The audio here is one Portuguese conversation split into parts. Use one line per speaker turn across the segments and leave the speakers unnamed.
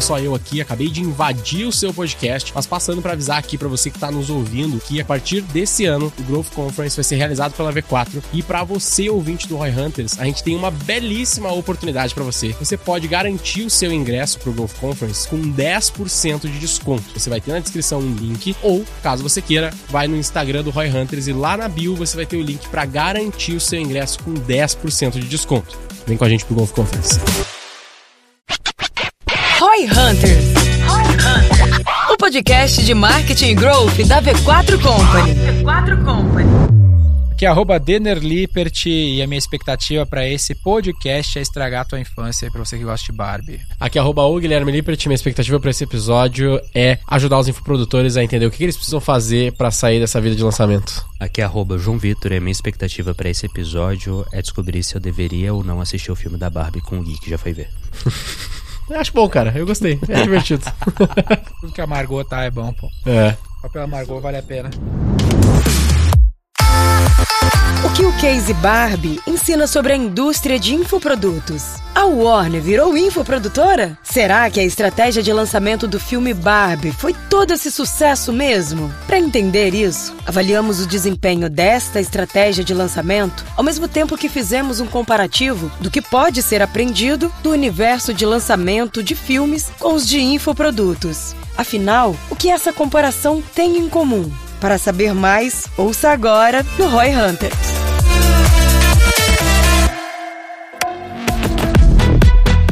é só eu aqui, acabei de invadir o seu podcast, mas passando para avisar aqui para você que tá nos ouvindo que a partir desse ano o Growth Conference vai ser realizado pela V4 e para você ouvinte do Roy Hunters, a gente tem uma belíssima oportunidade para você. Você pode garantir o seu ingresso pro Growth Conference com 10% de desconto. Você vai ter na descrição um link ou, caso você queira, vai no Instagram do Roy Hunters e lá na bio você vai ter o link para garantir o seu ingresso com 10% de desconto. Vem com a gente pro Golf Conference.
Roy Hunters. O podcast de marketing e growth da V4 Company. V4 Company.
Aqui é arroba Denner Lippert e a minha expectativa para esse podcast é estragar a tua infância para você que gosta de Barbie.
Aqui é arroba o Guilherme Lippert, minha expectativa para esse episódio é ajudar os infoprodutores a entender o que eles precisam fazer para sair dessa vida de lançamento.
Aqui é arroba João Vitor e a minha expectativa para esse episódio é descobrir se eu deveria ou não assistir o filme da Barbie com o Gui, que já foi ver.
Eu acho bom, cara. Eu gostei. É divertido.
Tudo que a Margot tá é bom, pô.
é.
Só pela Margot vale a pena.
Que o Case Barbie ensina sobre a indústria de infoprodutos? A Warner virou infoprodutora? Será que a estratégia de lançamento do filme Barbie foi todo esse sucesso mesmo? Para entender isso, avaliamos o desempenho desta estratégia de lançamento, ao mesmo tempo que fizemos um comparativo do que pode ser aprendido do universo de lançamento de filmes com os de infoprodutos. Afinal, o que essa comparação tem em comum? Para saber mais, ouça agora no Roy Hunters.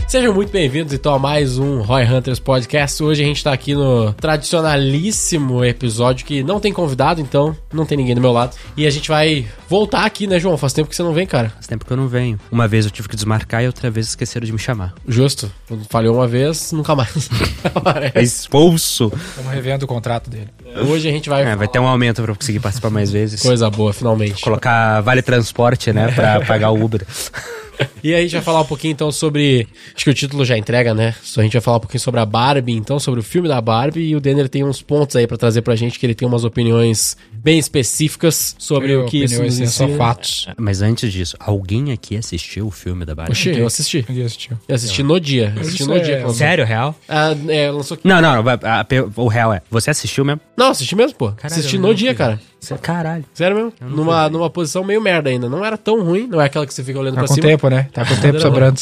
Sejam muito bem-vindos então a mais um Roy Hunters Podcast. Hoje a gente tá aqui no tradicionalíssimo episódio que não tem convidado, então não tem ninguém do meu lado. E a gente vai voltar aqui, né, João? Faz tempo que você não vem, cara.
Faz tempo que eu não venho. Uma vez eu tive que desmarcar e outra vez esqueceram de me chamar.
Justo. Falhou uma vez, nunca mais.
É expulso!
Estamos revendo o contrato dele.
Hoje a gente vai.
É, vai ter um aumento pra eu conseguir participar mais vezes.
Coisa boa, finalmente.
Colocar vale transporte, né, pra pagar o Uber.
E aí a gente vai falar um pouquinho então sobre. Acho que o título já entrega, né? A gente vai falar um pouquinho sobre a Barbie, então, sobre o filme da Barbie. E o Denner tem uns pontos aí pra trazer pra gente, que ele tem umas opiniões bem específicas sobre o que isso nos ensina.
fatos.
Mas antes disso, alguém aqui assistiu o filme da Barbie?
Oxi, eu assisti.
Ninguém assistiu.
Eu assisti no dia. Eu assisti no
é-
dia.
Sério, real?
Ah, é, lançou.
Não, não, o real é. Você assistiu mesmo?
Não, assisti mesmo, pô. assisti
eu
no dia,
fui
cara.
Cê- Caralho.
Sério mesmo. Numa, numa posição meio merda ainda. Não era tão ruim. Não é aquela que você fica olhando
Tá
pra
com
cima.
tempo, né? Tá com tempo sobrando.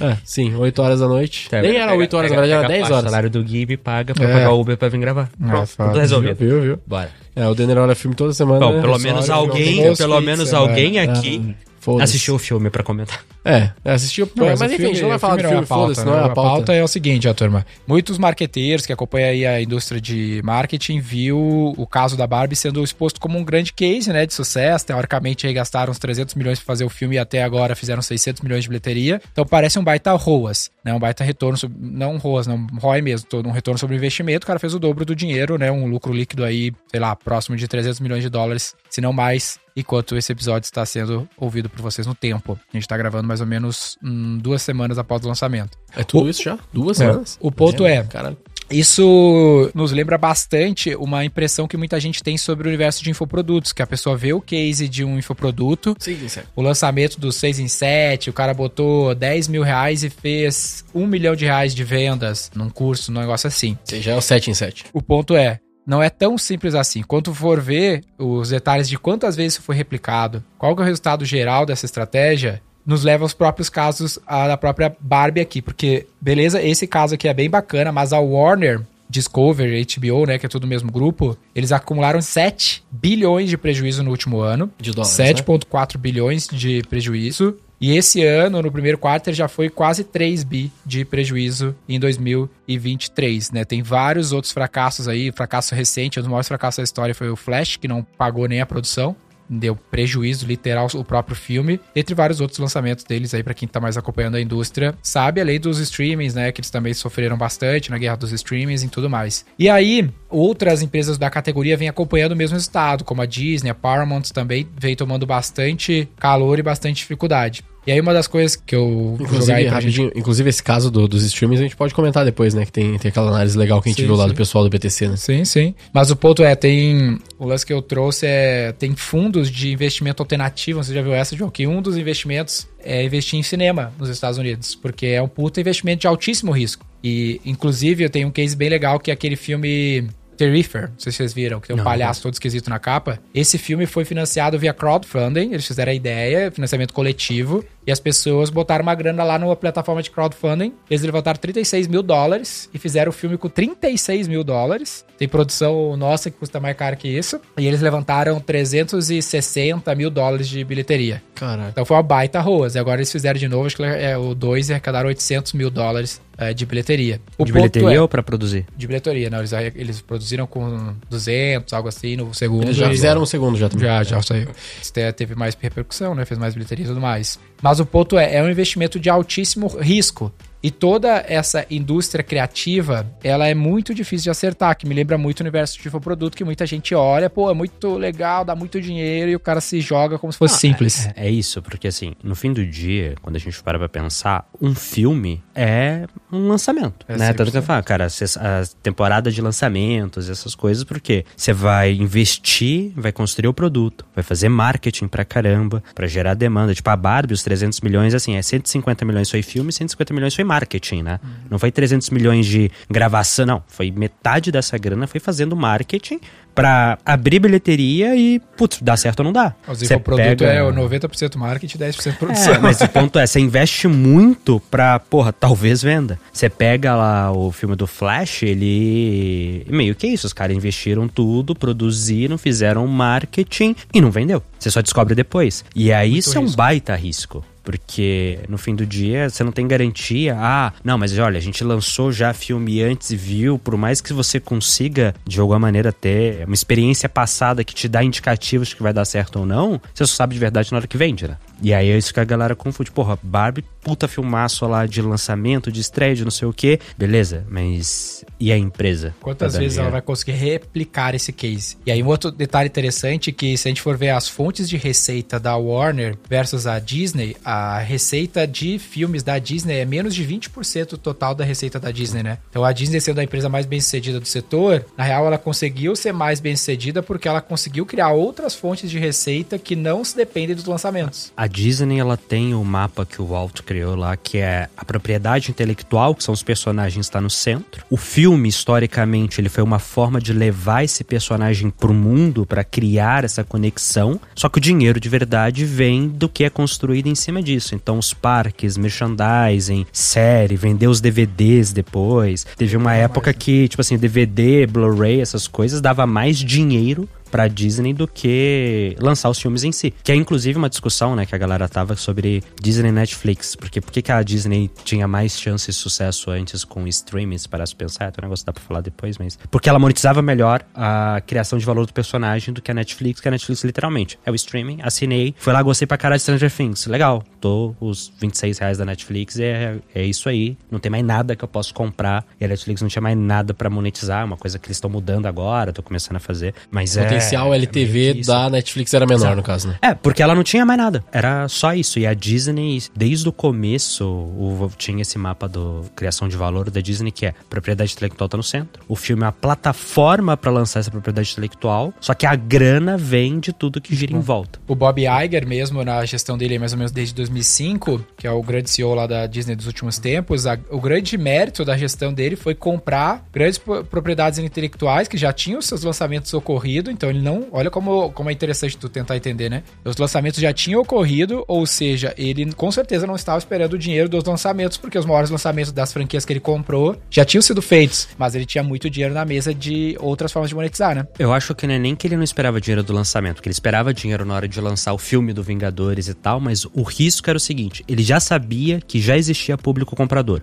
É, sim, 8 horas da noite.
Tá,
Nem
pega-
era 8 horas,
pega-
verdade era
pega
10
O
horas.
salário do me paga pra
É.
pagar o Uber pra vir gravar. Pronto,
foda.
tudo resolvido.
Viu, viu?
Bora.
É, o Denner olha filme toda semana.
Bom,
né?
pelo menos alguém, pelo menos alguém aqui. Assistiu o filme pra comentar.
É, assistiu.
Não,
mas
o
enfim, a gente não vai
o
falar do
filme
filme, foda-se, não é a
né?
pauta.
é o seguinte, ó, turma. Muitos marqueteiros que acompanham aí a indústria de marketing viu o caso da Barbie sendo exposto como um grande case, né, de sucesso. Teoricamente, aí gastaram uns 300 milhões para fazer o filme e até agora fizeram 600 milhões de bilheteria. Então, parece um baita ROAS, né, um baita retorno, sobre, não ROAS, não ROI mesmo, todo um retorno sobre o investimento. O cara fez o dobro do dinheiro, né, um lucro líquido aí, sei lá, próximo de 300 milhões de dólares, se não mais, enquanto esse episódio está sendo ouvido por vocês no tempo. A gente tá gravando mais ou menos hum, duas semanas após o lançamento.
É tudo isso já? Duas
É.
semanas?
O ponto é-
Caralho.
Isso nos lembra bastante uma impressão que muita gente tem sobre o universo de infoprodutos, que a pessoa vê o case de um infoproduto,
Sim, sim.
o lançamento do 6 em 7, o cara botou 10 mil reais e fez um milhão de reais de vendas num curso, num negócio assim.
Sim, já é o 7 em 7.
O ponto é, não é tão simples assim. Quando for ver os detalhes de quantas vezes isso foi replicado, qual que é o resultado geral dessa estratégia, nos leva aos próprios casos a- da própria Barbie aqui. Porque, beleza, esse caso aqui é bem bacana, mas a Warner, Discovery, HBO, né, que é tudo o mesmo grupo, eles acumularam 7 bilhões de prejuízo no último ano.
De dólares, né?
7,4 bilhões de prejuízo. E esse ano, no primeiro quarto, já foi quase 3 bi de prejuízo em 2023, né? Tem vários outros fracassos aí. Fracasso recente, um dos maiores fracassos da história foi o Flash, que não pagou nem a produção. Deu prejuízo literal o próprio filme, entre vários outros lançamentos deles aí, pra quem tá mais acompanhando a indústria, sabe, além dos streamings, né, que eles também sofreram bastante na guerra dos streamings e tudo mais. E aí, outras empresas da categoria vêm acompanhando o mesmo estado, como a Disney, a Paramount também vem tomando bastante calor e bastante dificuldade. E aí uma das coisas que eu
Inclusive,
aí pra gente...
rapidinho, inclusive esse caso do- dos streamings a gente pode comentar depois, né? Que tem, tem aquela análise legal que a gente
Sim,
viu lá
sim.
do pessoal do BTC, né?
Sim, sim. Mas o ponto é, tem. O lance que eu trouxe é. Tem fundos de investimento alternativo. Você já viu essa, João? Que um dos investimentos é investir em cinema nos Estados Unidos. Porque é um puta investimento de altíssimo risco. E, inclusive, eu tenho um case bem legal que é aquele filme Terrifier, não sei se vocês viram, que tem um
Não,
palhaço todo esquisito na capa. Esse filme foi financiado via crowdfunding, eles fizeram a ideia, financiamento coletivo, e as pessoas botaram uma grana lá numa plataforma de crowdfunding. Eles levantaram 36 mil dólares e fizeram o filme com 36 mil dólares. Tem produção nossa que custa mais caro que isso. E eles levantaram 360 mil dólares de bilheteria.
Caralho.
Então foi uma baita rose. Agora eles fizeram de novo, acho que é o 2 e arrecadaram 800 mil dólares é, de bilheteria. O
de bilheteria
é-
ou pra produzir?
de bilheteria, não. Eles, eles produziram com 200, algo assim, no segundo.
Eles já
E-
fizeram um segundo já também.
Já, já saiu. Isso te- teve mais repercussão, né? Fez mais bilheteria e tudo mais. Mas o ponto é, é um investimento de altíssimo risco. E toda essa indústria criativa, ela é muito difícil de acertar, que me lembra muito o universo de infoproduto, que muita gente olha, pô, é muito legal, dá muito dinheiro, e o cara se joga como se fosse simples.
É, é isso, porque assim, no fim do dia, quando a gente para pra pensar, um filme é um lançamento,
É
né? Tanto que eu
100%.
falo, cara, a temporada de lançamentos, essas coisas, porque você vai investir, vai construir o produto, vai fazer marketing pra caramba, pra gerar demanda. Tipo, a Barbie, os 300 milhões, assim, é 150 milhões foi filme, 150 milhões foi marketing, né? Não foi 300 milhões de gravação, não. Foi metade dessa grana foi fazendo marketing pra abrir bilheteria e, putz, dá certo ou não dá.
O
Cê
produto
pega-
é o 90% marketing e 10% produção.
é, mas o ponto é, você investe muito pra, porra, talvez venda. Você pega lá o filme do Flash, ele. Meio que isso, os caras investiram tudo, produziram, fizeram marketing e não vendeu. Você só descobre depois. E aí isso é um
risco.
baita risco. Porque no fim do dia você não tem garantia. Ah, não, mas olha, a gente lançou já filme antes e viu. Por mais que você consiga, de alguma maneira, ter uma experiência passada que te dá indicativos de que vai dar certo ou não, você só sabe de verdade na hora que vende, né? E aí é isso que a galera confunde. Porra, Barbie, puta filmaço lá de lançamento, de estreia, de não sei o quê. Beleza, mas. E a empresa?
Quantas vezes ela vai conseguir replicar esse case? E aí, um outro detalhe interessante é que se a gente for ver as fontes de receita da Warner versus a Disney, a receita de filmes da Disney é menos de 20% do total da receita da Disney, né? Então a Disney sendo a empresa mais bem sucedida do setor, na real ela conseguiu ser mais bem sucedida porque ela conseguiu criar outras fontes de receita que não se dependem dos lançamentos.
A Disney, ela tem o mapa que o Walt criou lá, que é a propriedade intelectual, que são os personagens, está no centro. O filme, historicamente, ele foi uma forma de levar esse personagem pro mundo para criar essa conexão. Só que o dinheiro de verdade vem do que é construído em cima disso. Então, os parques, merchandising, série, vender os DVDs depois. Teve uma época que, tipo assim, DVD, Blu-ray, essas coisas, dava mais dinheiro pra Disney do que lançar os filmes em si. Que é inclusive uma discussão, né, que a galera tava sobre Disney e Netflix. Porque por que a Disney tinha mais chance de sucesso antes com streamings, para se pensar? É um negócio que dá pra falar depois, mas... Porque ela monetizava melhor a criação de valor do personagem do que a Netflix, que a Netflix literalmente é o streaming, assinei, fui lá, gostei pra caralho de Stranger Things. Legal, tô os 26 reais da Netflix, é, é isso aí. Não tem mais nada que eu posso comprar. E a Netflix não tinha mais nada pra monetizar, uma coisa que eles estão mudando agora, tô começando a fazer. Mas é...
potencial
é
LTV
que isso.
da Netflix era menor, no caso, né?
É, porque ela não tinha mais nada. Era só isso. E a Disney, desde o começo, o, tinha esse mapa do criação de valor da Disney, que é propriedade intelectual tá no centro. O filme é a plataforma pra lançar essa propriedade intelectual. Só que a grana vem de tudo que gira em volta.
O Bob Iger mesmo, na gestão dele, mais ou menos desde 2005, que é o grande CEO lá da Disney dos últimos tempos, a- o grande mérito da gestão dele foi comprar grandes pro- propriedades intelectuais que já tinham seus lançamentos ocorrido, então ele não... Olha como, como é interessante tu tentar entender, né? Os lançamentos já tinham ocorrido, ou seja, ele com certeza não estava esperando o dinheiro dos lançamentos, porque os maiores lançamentos das franquias que ele comprou já tinham sido feitos, mas ele tinha muito dinheiro na mesa de outras formas de monetizar, né?
Eu acho que não é nem que ele não esperava dinheiro do lançamento, que ele esperava dinheiro na hora de lançar o filme do Vingadores e tal, mas o risco era o seguinte: ele já sabia que já existia público comprador.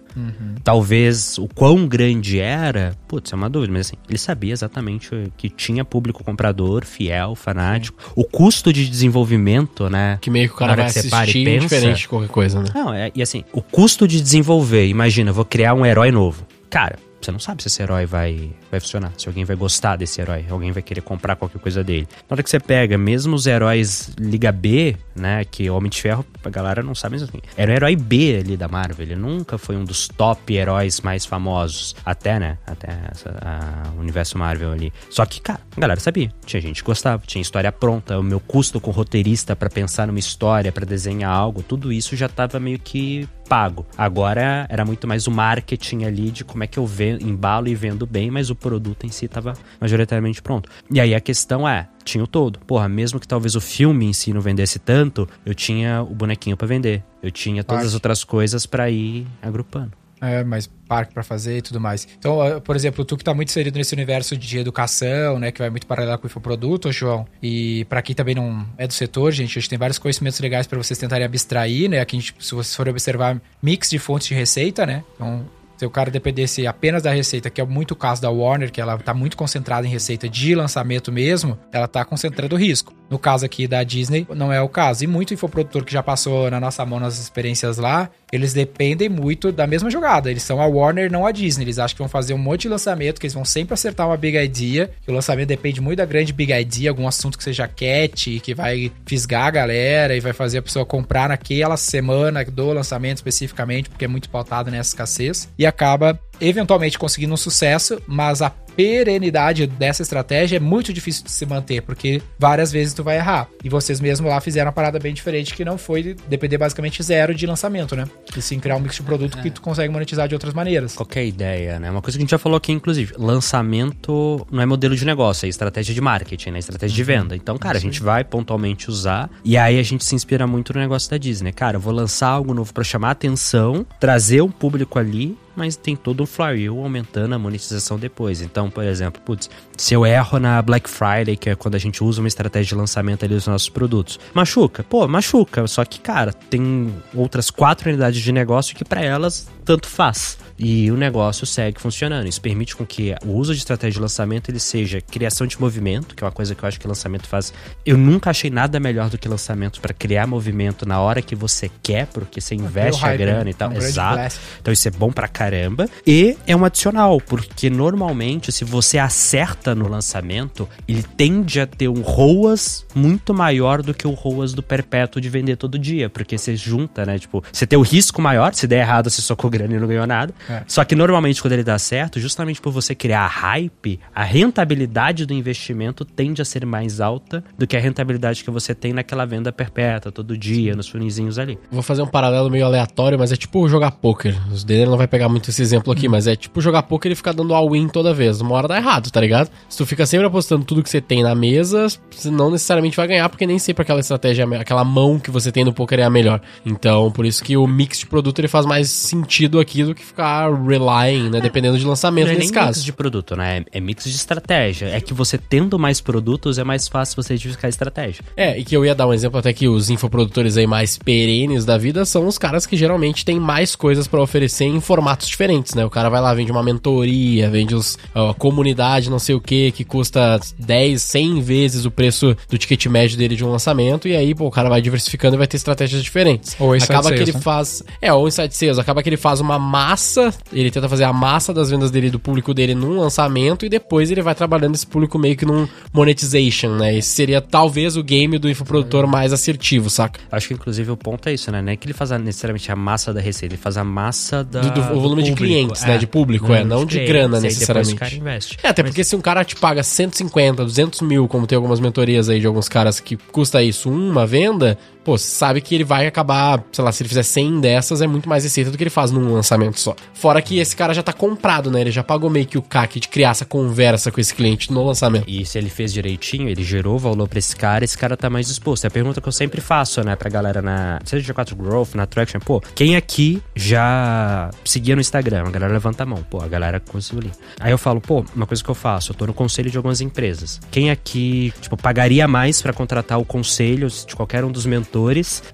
Talvez o quão grande era, putz, é uma dúvida, mas assim, ele sabia exatamente que tinha público comprador, fiel, fanático. O custo de desenvolvimento, né?
Que meio que o cara vai
que e
assistir
pensa-
diferente de qualquer coisa, né?
Não, é, e assim, o custo de desenvolver, imagina, eu vou criar um herói novo. Cara, você não sabe se esse herói vai, vai funcionar, se alguém vai gostar desse herói, alguém vai querer comprar qualquer coisa dele. Na hora que você pega, mesmo os heróis Liga B, né, que Homem de Ferro, a galera não sabe mesmo assim, era o herói B ali da Marvel, ele nunca foi um dos top heróis mais famosos, até, né, até essa, a- o universo Marvel ali. Só que, cara, a galera sabia, tinha gente que gostava, tinha história pronta, o meu custo com roteirista pra pensar numa história, pra desenhar algo, tudo isso já tava meio que pago. Agora era muito mais o marketing ali de como é que eu vendo, embalo e vendo bem, mas o produto em si estava majoritariamente pronto. E aí a questão é, tinha o todo. Porra, mesmo que talvez o filme em si não vendesse tanto, eu tinha o bonequinho para vender. Eu tinha todas as outras coisas para ir agrupando.
É, mais parque para fazer e tudo mais. Então, por exemplo, tu que tá muito inserido nesse universo de educação, né, que vai muito paralelo com o infoproduto, João, e para quem também não é do setor, gente, a gente tem vários conhecimentos legais para vocês tentarem abstrair, né? Aqui, se vocês forem observar, mix de fontes de receita, né? Então, se o cara dependesse apenas da receita, que é muito o caso da Warner, que ela está muito concentrada em receita de lançamento mesmo, ela está concentrando o risco. No caso aqui da Disney, não é o caso. E muito infoprodutor que já passou na nossa mão nas experiências lá, eles dependem muito da mesma jogada. Eles são a Warner, não a Disney. Eles acham que vão fazer um monte de lançamento, que eles vão sempre acertar uma big idea. Que o lançamento depende muito da grande big idea, algum assunto que seja cat, que vai fisgar a galera e vai fazer a pessoa comprar naquela semana do lançamento especificamente, porque é muito pautado nessa escassez. E acaba eventualmente conseguindo um sucesso, mas a perenidade dessa estratégia é muito difícil de se manter, porque várias vezes tu vai errar. E vocês mesmo lá fizeram uma parada bem diferente, que não foi depender basicamente zero de lançamento, né? E sim criar um mix de produto é. que tu consegue monetizar de outras maneiras.
Qualquer ideia, né? Uma coisa que a gente já falou aqui, inclusive, lançamento não é modelo de negócio, é estratégia de marketing, né? Estratégia de uhum. venda. Então, cara, a gente vai pontualmente usar, e aí a gente se inspira muito no negócio da Disney. Cara, eu vou lançar algo novo para chamar atenção, trazer um público ali, mas tem todo um flywheel aumentando a monetização depois. Então, por exemplo, putz, se eu erro na Black Friday, que é quando a gente usa uma estratégia de lançamento ali dos nossos produtos, machuca? Pô, machuca. Só que, cara, tem outras quatro unidades de negócio que para elas tanto faz. E o negócio segue funcionando. Isso permite com que o uso de estratégia de lançamento ele seja criação de movimento, que é uma coisa que eu acho que lançamento faz. Eu nunca achei nada melhor do que lançamento para criar movimento na hora que você quer, porque você investe a grana né? e tal. É um Exato. Então isso é bom pra caramba. E é um adicional, porque normalmente se você acerta no lançamento, ele tende a ter um ROAS muito maior do que o ROAS do perpétuo de vender todo dia, porque você junta, né? Tipo, você tem o risco maior, se der errado, você socou grana e não ganhou nada. É. Só que normalmente quando ele dá certo, justamente por você criar hype, a rentabilidade do investimento tende a ser mais alta do que a rentabilidade que você tem naquela venda perpétua, todo dia, nos funizinhos ali.
Vou fazer um paralelo meio aleatório, mas é tipo jogar poker. Os dele não vai pegar muito esse exemplo aqui, hum. mas é tipo jogar poker e ficar dando all-in toda vez. Uma hora dá errado, tá ligado? Se tu fica sempre apostando tudo que você tem na mesa, você não necessariamente vai ganhar, porque nem sempre aquela estratégia, aquela mão que você tem no poker é a melhor. Então, por isso que o mix de produto ele faz mais sentido aqui do que ficar relying, né? Dependendo de lançamento não é
nesse
caso.
mix de produto, né? É mix de estratégia. É que você tendo mais produtos é mais fácil você identificar a estratégia.
É, e que eu ia dar um exemplo até que os infoprodutores aí mais perenes da vida são os caras que geralmente têm mais coisas para oferecer em formatos diferentes, né? O cara vai lá, vende uma mentoria, vende os, a comunidade não sei o que, que custa 10, 100 vezes o preço do ticket médio dele de um lançamento, e aí, pô, o cara vai diversificando e vai ter estratégias diferentes.
Ou
acaba
que
ele né? faz. É, ou inside sales, acaba que ele faz uma massa, ele tenta fazer a massa das vendas dele, do público dele num lançamento, e depois ele vai trabalhando esse público meio que num monetization, né? Esse seria talvez o game do infoprodutor mais assertivo, saca?
Acho que inclusive o ponto é isso, né? Não é que ele faz necessariamente a massa da receita, ele faz a massa da.
Do, do, do volume de clientes, né? É. De público, é, não de, de grana necessariamente.
O cara investe.
É, até Mas... porque se um cara te paga 150, 200 mil, como tem algumas mentorias aí de alguns caras que custa isso, uma venda, pô, sabe que ele vai acabar, sei lá, se ele fizer 100 dessas, é muito mais receita do que ele faz num lançamento só. Fora que esse cara já tá comprado, né? Ele já pagou meio que o CAC de criar essa conversa com esse cliente no lançamento.
E se ele fez direitinho, ele gerou valor pra esse cara, esse cara tá mais disposto. É a pergunta que eu sempre faço, né, pra galera na, seja G4 Growth, na Traction, pô, quem aqui já seguia no Instagram? A galera levanta a mão, pô, a galera conseguiu ali. Aí eu falo, pô, uma coisa que eu faço, eu tô no conselho de algumas empresas. Quem aqui, tipo, pagaria mais para contratar o conselho de qualquer um dos mentores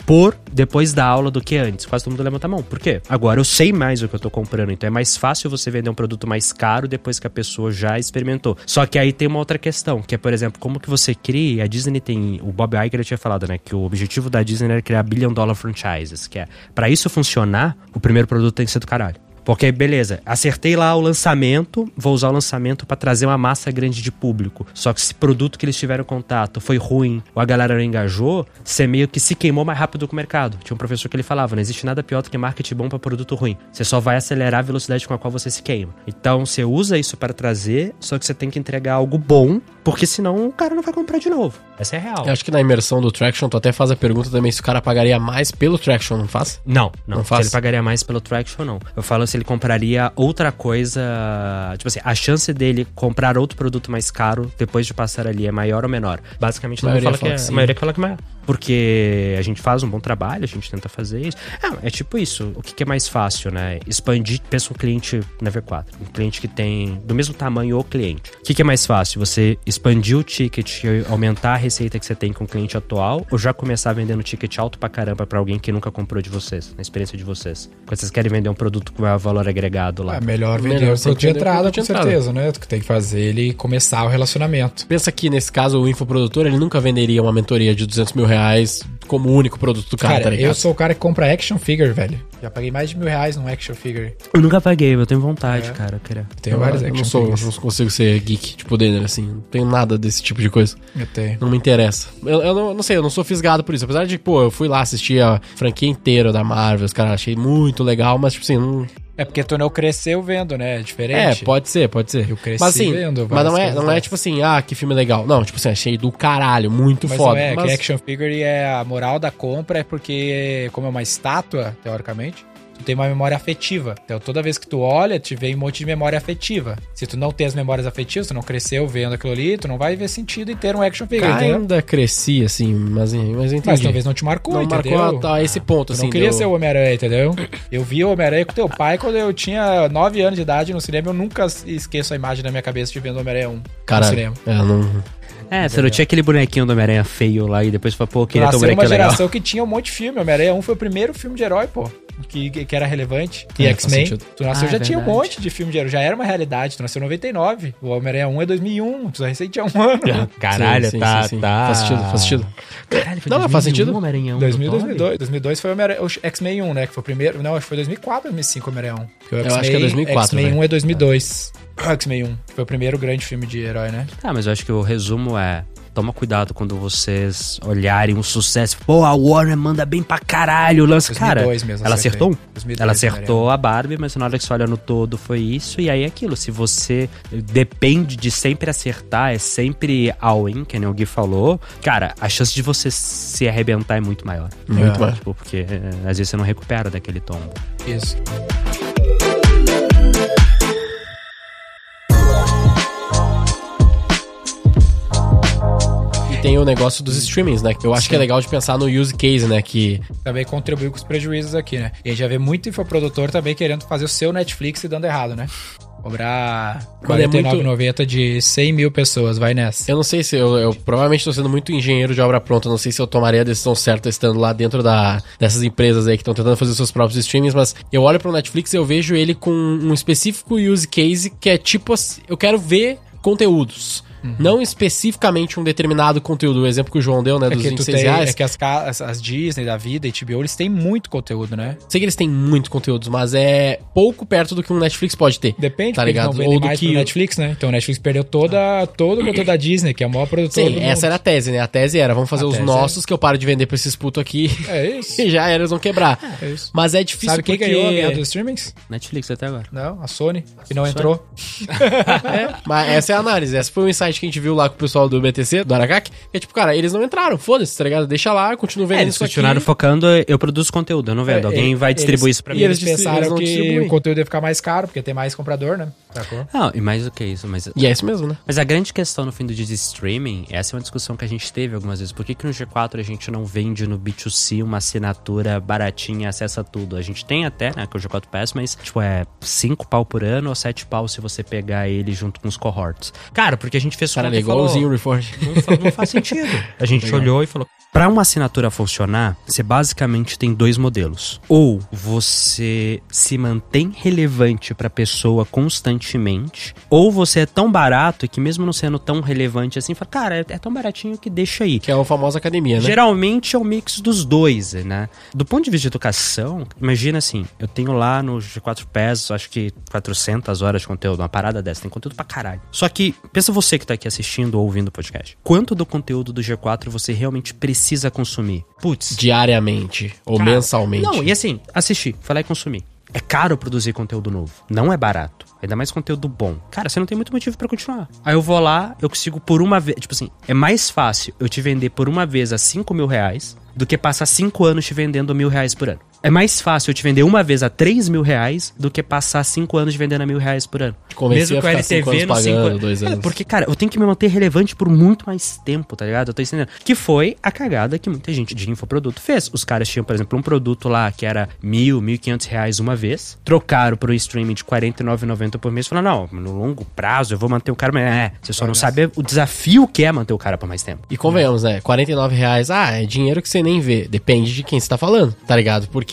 por depois da aula do que antes. Quase todo mundo levanta a mão. Por quê? Agora eu sei mais o que eu tô comprando, então é mais fácil você vender um produto mais caro depois que a pessoa já experimentou. Só que aí tem uma outra questão, que é, por exemplo, como que você cria. A Disney tem. O Bob Iger tinha falado, né? Que o objetivo da Disney era criar billion dollar franchises. Que é, para isso funcionar, o primeiro produto tem que ser do caralho. Porque, beleza, acertei lá o lançamento, vou usar o lançamento para trazer uma massa grande de público. Só que se produto que eles tiveram contato foi ruim ou a galera não engajou, você meio que se queimou mais rápido que o mercado. Tinha um professor que ele falava: não existe nada pior do que marketing bom para produto ruim. Você só vai acelerar a velocidade com a qual você se queima. Então você usa isso para trazer, só que você tem que entregar algo bom Porque senão o cara não vai comprar de novo. Essa é a real.
Eu acho que na imersão do Traction, tu até faz a pergunta também se o cara pagaria mais pelo Traction, não faz?
Não, não.
Não
se
faz?
ele pagaria mais pelo Traction, não. Eu falo se ele compraria outra coisa. Tipo assim, a chance dele comprar outro produto mais caro depois de passar ali é maior ou menor? Basicamente,
A maioria
fala que
fala
é,
que
a maioria fala que é maior. Porque a gente faz um bom trabalho, a gente tenta fazer isso. Ah, é tipo isso. O que, que é mais fácil, né? Expandir, pensa um cliente na V4. Um cliente que tem do mesmo tamanho o cliente. O que, que é mais fácil? Você expandir o ticket e aumentar a receita que você tem com o cliente atual ou já começar vendendo ticket alto pra caramba pra alguém que nunca comprou de vocês, na experiência de vocês? Quando vocês querem vender um produto com maior valor agregado lá.
É melhor vender
Melhor
o produto de entrada, com certeza, né? Tu tem que fazer ele começar o relacionamento.
Pensa que, nesse caso, o infoprodutor, ele nunca venderia uma mentoria de 200 mil reais como único produto do cara,
Cara,
tá ligado?
eu sou o cara que compra action figure, velho. Já paguei mais de mil reais num action figure.
Eu nunca paguei, eu tenho vontade,
É.
cara. Eu queria.
Tenho
eu,
vários
eu
action
não sou,
figures.
não consigo ser geek, tipo Denner, assim. Não tenho nada desse tipo de coisa.
Eu tenho.
Não me interessa. Eu, eu não, não sei, eu não sou fisgado por isso. Apesar de, pô, eu fui lá assistir a franquia inteira da Marvel, os caras achei muito legal, mas, tipo assim, não.
É porque tu não cresceu vendo, né? É
É,
diferente.
pode ser, pode ser.
Eu cresci
mas assim,
vendo
mas não é, não é tipo assim, ah, que filme legal. Não, tipo assim, achei do caralho, muito
Mas
foda.
não é,
mas...
que action figure é a moral da compra é porque, como é uma estátua, teoricamente, tu tem uma memória afetiva. Então, toda vez que tu olha, te vem um monte de memória afetiva. Se tu não tem as memórias afetivas, tu não cresceu vendo aquilo ali, tu não vai ver sentido em ter um action figure, entendeu?
Ainda cresci, assim, mas, mas eu entendi.
Mas talvez não te marcou,
não
entendeu?
marcou a, a esse ponto,
Tu
assim.
não queria
deu-
ser o Homem-Aranha, entendeu? Eu vi o Homem-Aranha com teu pai quando eu tinha 9 anos de idade no cinema. Eu nunca esqueço a imagem na minha cabeça de vendo o Homem-Aranha 1 no
Caralho.
cinema.
É, não...
É, você não tinha aquele bonequinho do Homem-Aranha feio lá e depois falou, pô, eu queria ter um
uma
bonequinho legal.
geração que tinha um monte de filme. Homem-Aranha 1 foi o primeiro filme de herói, pô. Que, que era relevante. E
É,
X-Men. Tu nasceu
Ah,
já
é
tinha um monte de filme de herói. Já era uma realidade. Tu nasceu em 99. O Homem-Aranha 1 é 2001. Tu recém tinha um ano.
Caralho,
Sim,
tá,
sim, sim.
tá.
Faz sentido, faz sentido.
Caralho, foi
Não, mas faz
2001,
sentido.
Homem-Aranha 1
2000,
do Tobey?
2002. 2002 foi o X-Men 1, né? Que foi o primeiro. Não, acho que foi 2004 ou 2005 o Homem-Aranha 1. Porque o
Eu acho que é
X-Men-
2004,
X-Men
velho.
1 é 2002. O X-Men 1. Foi o primeiro grande filme de herói, né?
Ah, mas eu acho que o resumo é. Toma cuidado quando vocês olharem um sucesso. Pô, a Warner manda bem pra caralho. Lança. Cara,
2002 mesmo,
ela acertou um?
2002,
Ela acertou a Barbie, mas na hora que você olha no todo foi isso. E aí é aquilo. Se você depende de sempre acertar, é sempre all-in, que nem o Gui falou. Cara, a chance de você se arrebentar é muito maior.
Muito
É.
mais.
Tipo, porque é, às vezes você não recupera daquele tombo.
Isso.
Tem o negócio dos streamings, né? Eu acho que é legal de pensar no use case, né? Que
Também contribuiu com os prejuízos aqui, né? E a gente já vê muito infoprodutor também querendo fazer o seu Netflix e dando errado, né? Cobrar
Quando é
R$
muito-
49,90 de 100 mil pessoas, vai nessa.
eu não sei se eu, eu provavelmente tô sendo muito engenheiro de obra pronta. Não sei se eu tomaria a decisão certa estando lá dentro da, dessas empresas aí que estão tentando fazer os seus próprios streamings, mas eu olho pro Netflix e eu vejo ele com um específico use case que é tipo assim, eu quero ver conteúdos. Não especificamente um determinado conteúdo. O exemplo que o João deu, né?
É
dos
que, tu
26
tem,
reais.
é que as, as, as Disney da vida, HBO, eles têm muito conteúdo, né?
Sei que eles têm muitos conteúdos, mas é pouco perto do que um Netflix pode ter.
Depende,
tá ligado?
não
Ou do
mais
que
pro Netflix, né? Então o Netflix perdeu toda, todo o conteúdo da Disney, que é a maior produtora
Sim,
do
essa era a tese, né? A tese era, vamos fazer
A
os
é-
nossos que eu paro de vender pra esses putos aqui
É isso.
e já era, eles vão quebrar.
É isso.
Mas é difícil
Sabe quem
porque...
ganhou a guerra dos streamings?
Netflix até agora.
Não, a Sony, que não entrou.
É, mas essa é a análise. Essa foi o insight que a gente viu lá com o pessoal do BTC, do. Que é tipo, cara, eles não entraram, foda-se, tá ligado? Deixa lá, continua vendendo
É, eles
isso
continuaram focando, eu produzo conteúdo, eu não vendo.
É,
Alguém
é,
vai distribuir
eles-
isso pra
E
mim.
eles
Eles
pensaram
eles não
que
distribuem.
o conteúdo ia ficar mais caro, porque tem mais comprador, né? Sacou?
Não, e mais do que isso, mas
E é isso mesmo, né?
Mas a grande questão no fim do dia de streaming, essa é uma discussão que a gente teve algumas vezes. Por que, que no G4 a gente não vende no B2C uma assinatura baratinha, acessa tudo? A gente tem até, né, que é o G4 Pass, mas, tipo, é 5 pau por ano ou 7 pau se você pegar ele junto com os cohorts. Cara, porque a gente fez
Cara,
conta
é igualzinho o
falou,
Reforge.
não, não faz sentido. A gente olhou e falou. Pra uma assinatura funcionar, você basicamente tem dois modelos. Ou você se mantém relevante pra pessoa constantemente, ou você é tão barato que mesmo não sendo tão relevante assim, fala, cara, é, é tão baratinho que deixa aí.
Que é a famosa academia, né?
Geralmente é o mix dos dois, né? Do ponto de vista de educação, imagina assim, eu tenho lá no G4 PES, acho que 400 horas de conteúdo, uma parada dessa, tem conteúdo pra caralho. Só que, pensa você que tá aqui assistindo ou ouvindo o podcast. Quanto do conteúdo do G4 você realmente precisa consumir? Putz,
Diariamente ou
Cara,
mensalmente.
não, e assim, assistir, falar e consumir. É caro produzir conteúdo novo. Não é barato. ainda mais conteúdo bom, cara, você não tem muito motivo pra continuar. Aí eu vou lá, eu consigo por uma vez. Tipo assim, é mais fácil eu te vender por uma vez a 5 mil reais do que passar 5 anos te vendendo mil reais por ano. É mais fácil eu te vender uma vez a 3 mil reais do que passar 5 anos vendendo a mil reais por ano.
A
com a
anos
no cinco
pagando,
anos. É, porque, cara, eu tenho que me manter relevante por muito mais tempo, tá ligado? Eu tô entendendo. Que foi a cagada que muita gente de infoproduto fez. Os caras tinham, por exemplo, um produto lá que era mil, mil e quinhentos reais uma vez, trocaram um streaming de R$ 49,90 por mês e falaram, não, no longo prazo eu vou manter o cara, mas é, você só não sabe o desafio que é manter o cara por mais tempo.
E convenhamos, né? 49 reais, ah, é dinheiro que você nem vê. Depende de quem você tá falando, tá ligado? Porque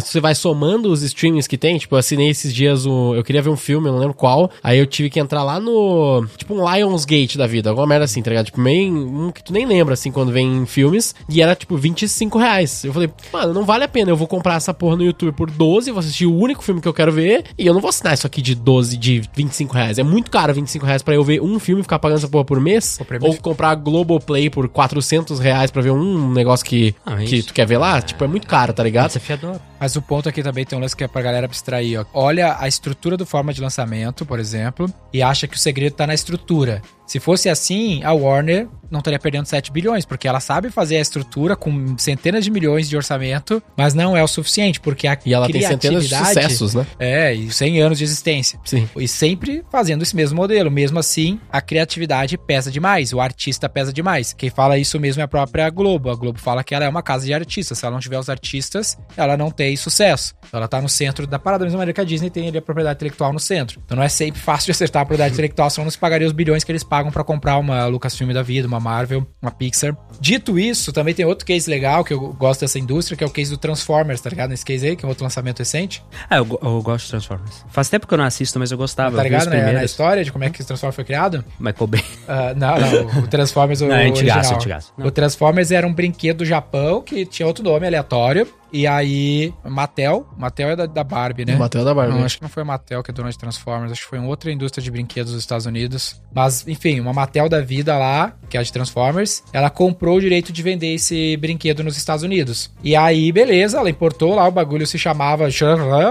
você vai somando os streamings que tem. Tipo, eu assinei esses dias um. Eu queria ver um filme, eu não lembro qual. Aí eu tive que entrar lá no. Tipo, um Lionsgate da vida, alguma merda assim, tá ligado? Tipo, meio. Um que tu nem lembra, assim, quando vem em filmes. E era, tipo, 25 reais. Eu falei, mano, não vale a pena. Eu vou comprar essa porra no YouTube por 12, vou assistir o único filme que eu quero ver. E eu não vou assinar isso aqui de 12, de 25 reais. É muito caro 25 reais pra eu ver um filme e ficar pagando essa porra por mês. Ou comprar Globoplay por 400 reais pra ver um negócio que,
Ah,
que
isso.
tu quer ver lá. Tipo, é muito caro, tá ligado?
Desafiador.
Mas o ponto aqui também tem um lance que é pra galera abstrair, ó. Olha a estrutura do forma de lançamento, por exemplo, e acha que o segredo tá na estrutura. Se fosse assim, a Warner não estaria perdendo 7 bilhões, porque ela sabe fazer a estrutura com centenas de milhões de orçamento, mas não é o suficiente, porque a
E ela tem centenas de sucessos, né?
É, e 100 anos de existência.
Sim.
E sempre fazendo esse mesmo modelo. Mesmo assim, a criatividade pesa demais, o artista pesa demais. Quem fala isso mesmo é a própria Globo. A Globo fala que ela é uma casa de artistas. Se ela não tiver os artistas, ela não tem sucesso. Então ela tá no centro da parada, da mesma maneira que a Disney tem ali a propriedade intelectual no centro. Então não é sempre fácil de acertar a propriedade intelectual, senão não se pagaria os bilhões que eles pagam pra comprar uma Lucasfilm da vida, uma Marvel, uma Pixar. Dito isso, também tem outro case legal que eu gosto dessa indústria, que é o case do Transformers, tá ligado? Nesse case aí, que é outro lançamento recente.
Ah, eu, eu gosto de Transformers. Faz tempo que eu não assisto, mas eu gostava.
Tá ligado né, na história de como é que o Transformers foi criado?
Michael Bay.
Ah, não, não, o Transformers o
Não, é antigaço,
original.
antigaço. Não.
O Transformers era um brinquedo do Japão que tinha outro nome aleatório. E aí, Mattel, Mattel é da, da Barbie, né?
Mattel é da Barbie.
Não, acho que não foi a Mattel que é dona de Transformers, acho que foi uma outra indústria de brinquedos dos Estados Unidos. Mas, enfim, uma Mattel da vida lá, que é a de Transformers, ela comprou o direito de vender esse brinquedo nos Estados Unidos. E aí, beleza, ela importou lá, o bagulho se chamava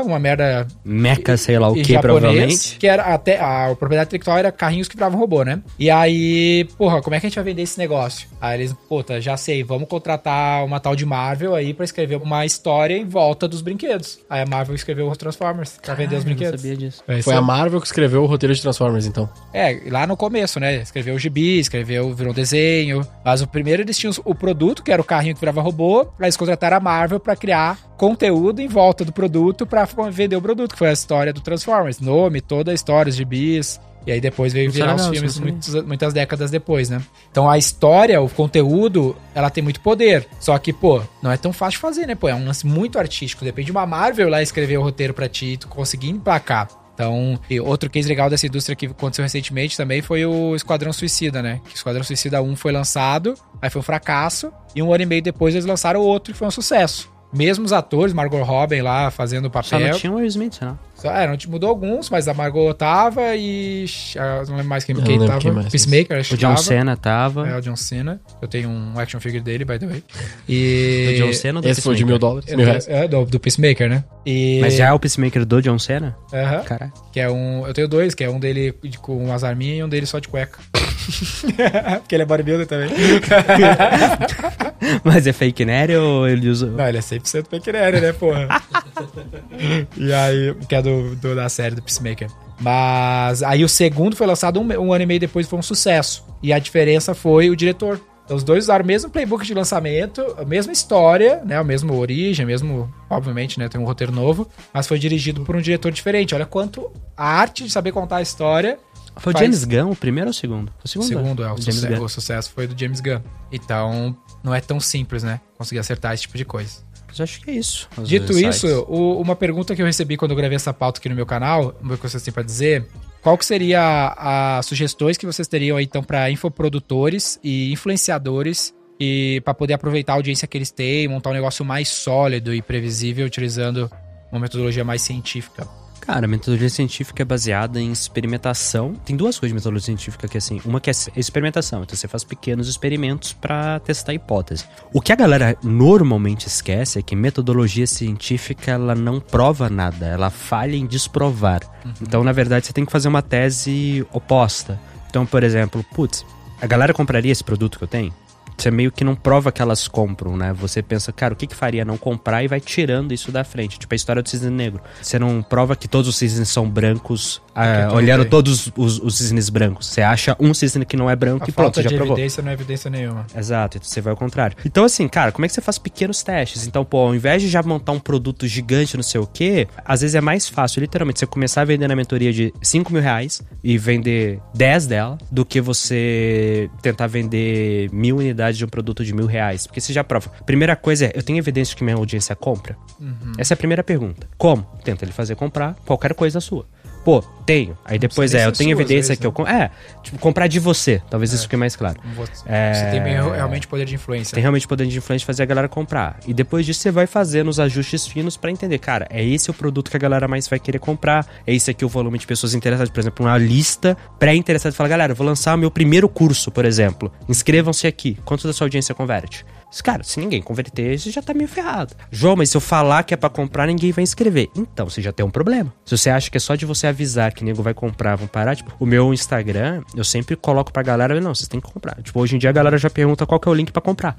uma merda
Mecha, sei lá o que, provavelmente.
Que era até. A, a propriedade intelectual era carrinhos que viravam robô, né? E aí, porra, como é que a gente vai vender esse negócio? Aí eles, puta, já sei, vamos contratar uma tal de Marvel aí pra escrever uma história em volta dos brinquedos. Aí a Marvel escreveu os Transformers pra vender os
eu não
brinquedos.
sabia disso.
É,
Foi a Marvel que escreveu o roteiro de Transformers, então.
é, lá no começo, né? Escreveu o gibi, escreveu, virou desenho. Mas o primeiro eles tinham o produto, que era o carrinho que virava robô. Aí eles contrataram a Marvel pra criar conteúdo em volta do produto pra vender o produto, que foi a história do Transformers. Nome, toda a história, os gibis. E aí depois veio virar os filmes muitos- muitas décadas depois, né? Então a história, o conteúdo, ela tem muito poder. Só que, pô, não é tão fácil de fazer, né? Pô, é um lance muito artístico. Depende de uma Marvel lá escrever o roteiro pra ti e tu conseguir emplacar. Então, e outro case legal dessa indústria que aconteceu recentemente também foi o Esquadrão Suicida, né? Que o Esquadrão Suicida 1 foi lançado, aí foi um fracasso, e um ano e meio depois eles lançaram outro que foi um sucesso. Mesmos atores, Margot Robbie lá fazendo o
Só
papel.
não tinha o Will Smith, não.
Só, é, não te- mudou alguns, mas a Margot tava e. ah, não lembro mais quem, quem
lembro
tava.
quem mais,
Peacemaker, acho
O
que
John
tava.
Cena tava.
É, o John Cena. Eu tenho um action figure dele, by the way. E.
O John Cena ou do
Esse foi de
Peacemaker?
mil dólares,
É,
mil reais.
é, do, do Peacemaker, né? E...
Mas já é o Peacemaker do John Cena?
Aham.
Caralho.
Que é um. Eu tenho dois, que é um dele de- com umas arminhas e um dele só de cueca. Porque ele é bodybuilder também.
Mas é fake nerd ou ele usa...
Não, ele é 100% fake nerd, né, porra? e aí, que é do, do- da série do Peacemaker. Mas aí o segundo foi lançado um, um ano e meio depois foi um sucesso. E a diferença foi o diretor. Então, os dois usaram o mesmo playbook de lançamento, a mesma história, né? A mesma origem, mesmo, obviamente, né? Tem um roteiro novo, mas foi dirigido por um diretor diferente. Olha quanto a arte de saber contar a história
Foi o
faz-
James Gunn o primeiro ou o segundo? O
o
segundo,
segundo, é, o, sucesso, o sucesso foi do James Gunn. Então, não é tão simples, né? Conseguir acertar esse tipo de coisa.
Mas acho que é isso.
Dito isso, o- uma pergunta que eu recebi quando eu gravei essa pauta aqui no meu canal, vamos ver o que vocês têm pra dizer. Qual que seria as sugestões que vocês teriam aí, então, para infoprodutores e influenciadores e para poder aproveitar a audiência que eles têm, montar um negócio mais sólido e previsível utilizando uma metodologia mais científica?
Cara, a metodologia científica é baseada em experimentação. Tem duas coisas de metodologia científica que assim, uma que é experimentação, então você faz pequenos experimentos para testar a hipótese. O que a galera normalmente esquece é que metodologia científica ela não prova nada, ela falha em desprovar. Uhum. Então, na verdade, você tem que fazer uma tese oposta. Então, por exemplo, putz, a galera compraria esse produto que eu tenho? Você meio que não prova que elas compram, né? Você pensa, cara, o que, que faria não comprar e vai tirando isso da frente. Tipo a história do cisne negro. Você não prova que todos os cisnes são brancos, ah, olhando todos os, os, cisnes brancos. Você acha um cisne que não é branco
a
e pronto, já
de
provou.
evidência não é evidência nenhuma.
Exato, você vai ao contrário. Então, assim, cara, como é que você faz pequenos testes? Então, pô, ao invés de já montar um produto gigante, não sei o quê, às vezes é mais fácil, literalmente, você começar a vender na mentoria de 5 mil reais e vender 10 dela, do que você tentar vender mil unidades de um produto de mil reais? Porque você já prova. Primeira coisa é, eu tenho evidência que minha audiência compra? Uhum. Essa é a primeira pergunta. Como? Tenta ele fazer comprar qualquer coisa sua. Pô, tenho. Aí depois é, eu tenho sua, evidência vezes, que né? eu. É, tipo, comprar de você. Talvez é. isso fique mais claro.
Você, é, você tem realmente poder de influência.
Tem realmente poder de influência de fazer a galera comprar. E depois disso você vai fazendo os ajustes finos para entender, cara, é esse o produto que a galera mais vai querer comprar. É esse aqui o volume de pessoas interessadas. Por exemplo, uma lista pré-interessada. Fala, galera, eu vou lançar o meu primeiro curso, por exemplo. Inscrevam-se aqui. Quanto da sua audiência converte? Cara, se ninguém converter, você já tá meio ferrado. João, mas se eu falar que é para comprar, ninguém vai inscrever. Então, você já tem um problema. Se você acha que é só de você avisar que nego vai comprar, vão parar, tipo, o meu Instagram, eu sempre coloco pra galera, não, vocês têm que comprar. Tipo, hoje em dia a galera já pergunta qual que é o link para comprar.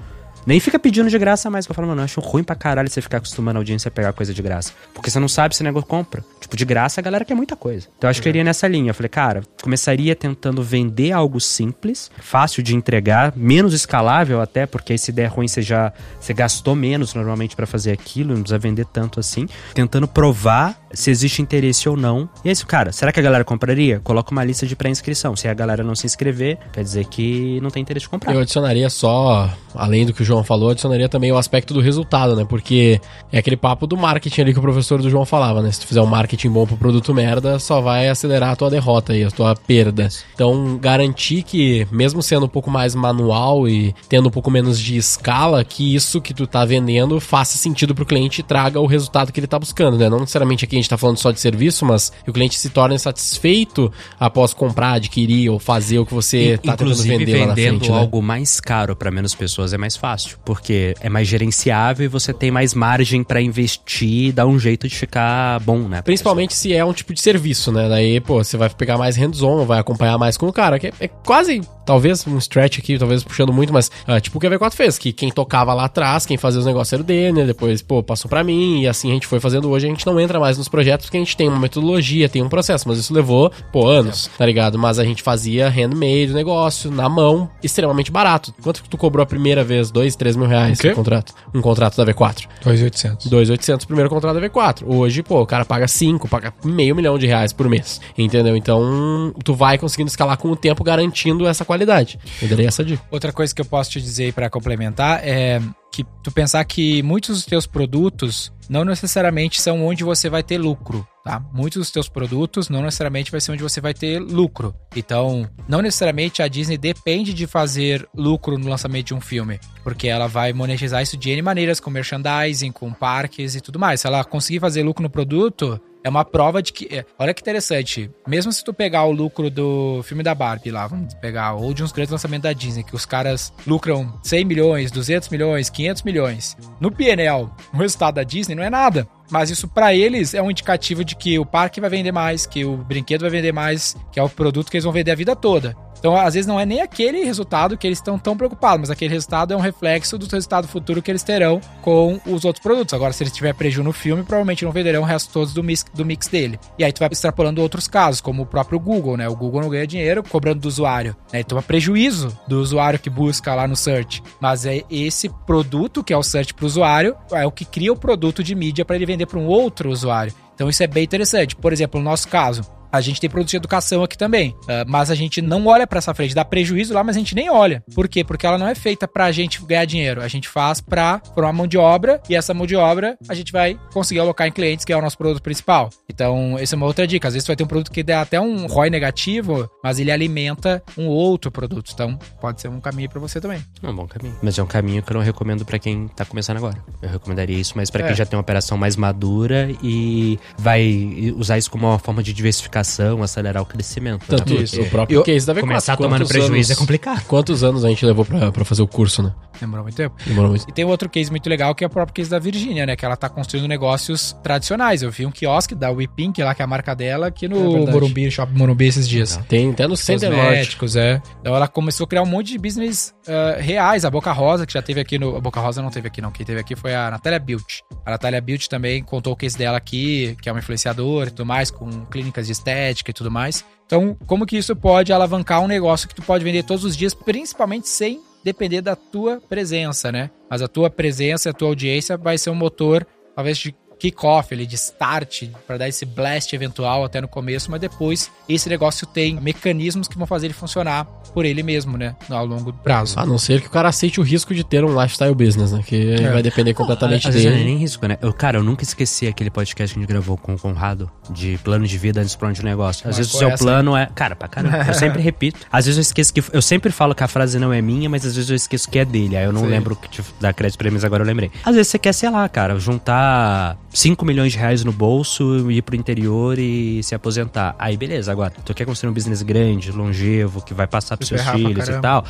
Nem fica pedindo de graça mais, eu falo, mano, eu acho ruim pra caralho você ficar acostumando a audiência a pegar coisa de graça. Porque você não sabe se o negócio compra. Tipo, de graça a galera quer muita coisa. Então eu acho que eu iria nessa linha. Eu falei, cara, começaria tentando vender algo simples, fácil de entregar, menos escalável até, porque aí se der ruim você já você gastou menos normalmente para fazer aquilo, não precisa vender tanto assim. Tentando provar se existe interesse ou não. E é isso, cara, será que a galera compraria? Coloca uma lista de pré-inscrição. Se a galera não se inscrever, quer dizer que não tem interesse de comprar.
Eu adicionaria só, além do que o João falou, adicionaria também o aspecto do resultado, né? Porque é aquele papo do marketing ali que o professor do João falava, né? Se tu fizer um marketing bom pro produto merda, só vai acelerar a tua derrota aí, a tua perda. Então, garantir que, mesmo sendo um pouco mais manual e tendo um pouco menos de escala, que isso que tu tá vendendo faça sentido pro cliente e traga o resultado que ele tá buscando, né? Não necessariamente aqui a gente tá falando só de serviço, mas o cliente se torne satisfeito após comprar, adquirir ou fazer o que você e, tá tentando vender
vendendo
lá na frente,
né? algo mais caro para menos pessoas é mais fácil, porque é mais gerenciável e você tem mais margem para investir e dar um jeito de ficar bom, né?
Principalmente se é um tipo de serviço, né? Daí, pô, você vai pegar mais hands-on, vai acompanhar mais com o cara, que é, é quase talvez um stretch aqui, talvez puxando muito, mas uh, tipo o que a V4 fez, que quem tocava lá atrás, quem fazia os negócios era o Denner, depois, pô, passou para mim, e assim a gente foi fazendo hoje, a gente não entra mais nos projetos porque a gente tem uma metodologia, tem um processo, mas isso levou, pô, anos, tá ligado? Mas a gente fazia handmade o negócio, na mão, extremamente barato. Quanto que tu cobrou a primeira vez? Dois, três mil reais um contrato? Um contrato da V4?
2.800.
2.800 primeiro contrato da V4. Hoje, pô, o cara paga cinco, paga meio milhão de reais por mês, entendeu? Então, tu vai conseguindo escalar com o tempo, garantindo essa qualidade qualidade. Eu daria essa dica.
Outra coisa que eu posso te dizer para complementar é que tu pensar que muitos dos teus produtos não necessariamente são onde você vai ter lucro, tá? Muitos dos teus produtos não necessariamente vai ser onde você vai ter lucro. Então, não necessariamente a Disney depende de fazer lucro no lançamento de um filme, porque ela vai monetizar isso de N maneiras, com merchandising, com parques e tudo mais. Se ela conseguir fazer lucro no produto, é uma prova de que. É, olha que interessante. Mesmo se tu pegar o lucro do filme da Barbie lá, vamos pegar, ou de uns grandes lançamentos da Disney, que os caras lucram 100 milhões, 200 milhões, 500 milhões. No PNL, o resultado da Disney não é nada. Mas isso para eles é um indicativo de que o parque vai vender mais, que o brinquedo vai vender mais, que é o produto que eles vão vender a vida toda. Então, às vezes, não é nem aquele resultado que eles estão tão preocupados, mas aquele resultado é um reflexo do resultado futuro que eles terão com os outros produtos. Agora, se eles tiver prejuízo no filme, provavelmente não venderão o resto todos do mix, do mix dele. E aí tu vai extrapolando outros casos, como o próprio Google, né? O Google não ganha dinheiro cobrando do usuário. Né? Ele toma prejuízo do usuário que busca lá no search. Mas é esse produto, que é o search para o usuário, é o que cria o produto de mídia para ele vender para um outro usuário. Então isso é bem interessante. Por exemplo, no nosso caso, A gente tem produto de educação aqui também, uh, mas a gente não olha para essa frente. Dá prejuízo lá, mas a gente nem olha. Por quê? Porque ela não é feita pra gente ganhar dinheiro. A gente faz pra formar mão de obra e essa mão de obra a gente vai conseguir alocar em clientes, que é o nosso produto principal. Então, essa é uma outra dica. Às vezes você vai ter um produto que dá até um ROI negativo, mas ele alimenta um outro produto. Então, pode ser um caminho para você também.
É um bom caminho. Mas é um caminho que eu não recomendo para quem tá começando agora. Eu recomendaria isso, mas para
É.
quem já tem uma operação mais madura e vai usar isso como uma forma de diversificação, acelerar o crescimento. né?
Tanto
Isso.
o próprio
Eu-
case da V4.
Começar tomando prejuízo
anos-
é complicado.
Quantos anos a gente levou pra, pra fazer o curso, né?
Demorou muito tempo.
Demorou muito.
E tem outro case muito legal que é o próprio case da Virgínia, né? Que ela tá construindo negócios tradicionais. Eu vi um quiosque da WePink lá, que é a marca dela, aqui
É
no
verdade.
Morumbi, Shopping Morumbi esses dias.
Tem até no Center.
Cosméticos, é. Então ela começou a criar um monte de business ah, reais. A Boca Rosa, que já teve aqui no. A Boca Rosa não teve aqui, não. Quem teve aqui foi a Natália Built. A Natália Built também contou o case dela aqui, que é uma influenciadora e tudo mais, com clínicas de estética e tudo mais. Então, como que isso pode alavancar um negócio que tu pode vender todos os dias, principalmente sem depender da tua presença, né? Mas a tua presença, a tua audiência vai ser um motor, talvez, de kick-off, ali, de start, para dar esse blast eventual até no começo, mas depois esse negócio tem mecanismos que vão fazer ele funcionar por ele mesmo, né? Ao longo prazo.
A não ser que o cara aceite o risco de ter um lifestyle business, né? Que
É.
vai depender completamente
vezes não é
dele.
nem risco, né? Eu, cara, eu nunca esqueci aquele podcast que a gente gravou com o Conrado de plano de vida antes do plano de negócio. Às
Marcou
vezes o seu
essa,
plano é. Cara, pra caramba. Eu sempre repito. Às vezes eu esqueço que. Eu sempre falo que a frase não é minha, mas às vezes eu esqueço que é dele. Aí eu não
Sim.
lembro que te crédito pra ele, mas agora eu lembrei. Às vezes você quer, sei lá, cara, juntar 5 milhões de reais no bolso, ir pro interior e se aposentar. Aí beleza, agora, tu quer construir um business grande, longevo, que vai passar pros
Se
seus filhos e tal.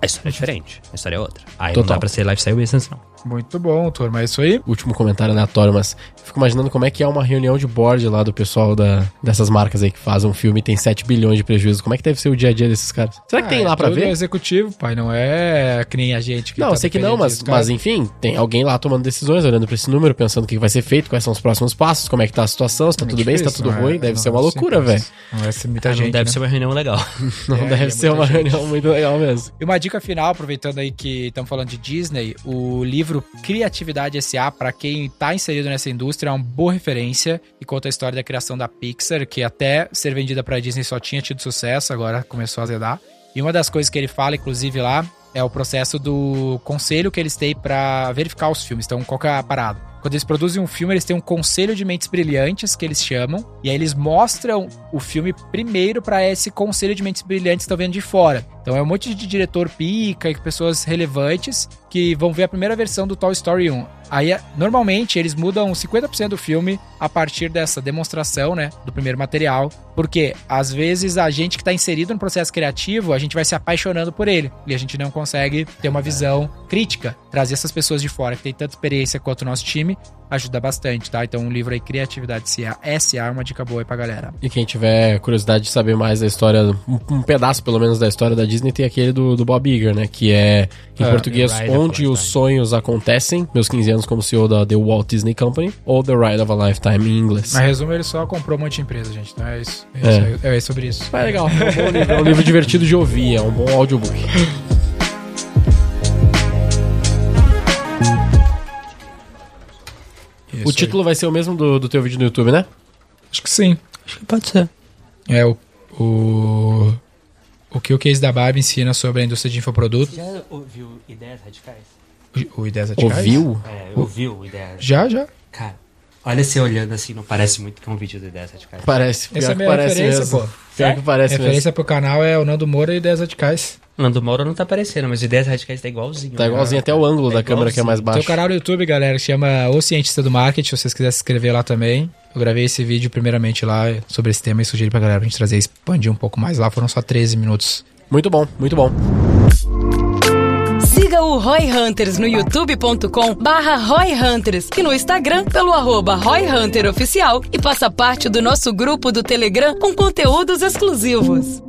A história é diferente. A história é outra. Aí
Total.
não dá pra ser lifestyle business, não.
Muito bom, turma. É isso aí.
Último comentário aleatório, mas eu fico imaginando como é que é uma reunião de board lá do pessoal da, dessas marcas aí que fazem um filme e tem 7 bilhões de prejuízo. Como é que deve ser o dia a dia desses caras? Será que tem
Ah,
lá
é
pra ver?
executivo, pai. Não é que nem a gente que
Não,
tá
eu sei que não, mas,
disso,
mas enfim, tem alguém lá tomando decisões, olhando pra esse número, pensando o que vai ser feito, quais são os próximos passos, como é que tá a situação, se tá
É
tudo bem, se tá
difícil,
tudo
não é-
ruim. Deve
não
ser
é
uma loucura, velho.
Não ser muita
Não
gente.
deve
né?
ser uma reunião legal.
Não
É,
deve
é
ser uma
gente.
reunião muito legal mesmo.
E uma dica final, aproveitando aí que estamos falando de Disney, o livro Criatividade S.A., para quem está inserido nessa indústria, é uma boa referência e conta a história da criação da Pixar, que até ser vendida para Disney só tinha tido sucesso, agora começou a azedar. E uma das coisas que ele fala, inclusive, lá, é o processo do conselho que eles têm para verificar os filmes. Então, qual que é a parada? Quando eles produzem um filme, eles têm um conselho de mentes brilhantes, que eles chamam, e aí eles mostram o filme primeiro para esse conselho de mentes brilhantes que estão vendo de fora. Então é um monte de diretor pica e pessoas relevantes que vão ver a primeira versão do Toy Story 1. Aí, normalmente, eles mudam 50% do filme a partir dessa demonstração, né, do primeiro material, porque às vezes a gente que tá inserido no processo criativo, a gente vai se apaixonando por ele e a gente não consegue ter uma visão crítica. Trazer essas pessoas de fora que tem tanta experiência quanto o nosso time ajuda bastante, tá? Então, um livro aí, Criatividade SA, SA é uma dica boa aí pra galera.
E quem tiver curiosidade de saber mais da história, um, um pedaço pelo menos da história da Disney, tem aquele do, do Bob Iger, né? Que é, em
É,
português, Onde os. Sonhos Acontecem, meus 15 anos como CEO da The Walt Disney Company, ou The Ride of a Lifetime em inglês.
Mas resumo, ele só comprou um monte de empresa, gente. Então é isso. É,
É.
isso, é, é sobre isso.
É legal, é um bom livro, é um livro divertido de ouvir, é um bom audiobook.
Isso
O
aí.
título vai ser o mesmo do, do teu vídeo no YouTube, né?
Acho que sim.
Acho que pode ser.
É o, o. O que o case da Barbie ensina sobre a indústria de infoproduto.
Já ouviu Ideias Radicais?
O, o Ideias Radicais?
Ouviu?
É, ouviu Ideias
Já, já.
Cara, olha você olhando assim, não parece muito que é um vídeo do Ideias Radicais.
Parece, pior
Essa é a
que
minha
parece
referência,
mesmo.
pô.
Pior que parece
Referência pro canal é o Nando Moura e Ideias Radicais.
Nando Moura não tá aparecendo, mas Ideias Radicais tá igualzinho.
Tá
né?
igualzinho até o ângulo
Tá
da câmera que é mais
Tem
baixo.
um canal no YouTube, galera, que chama O Cientista do Marketing, se vocês quiserem se inscrever lá também. Eu gravei esse vídeo primeiramente lá sobre esse tema e sugeri pra galera pra gente trazer e expandir um pouco mais lá. Foram só 13 minutos.
Muito bom, muito bom.
Siga o Roy Hunters no youtube.com barra Roy Hunters e no Instagram pelo arroba Roy Hunter Oficial e faça parte do nosso grupo do Telegram com conteúdos exclusivos.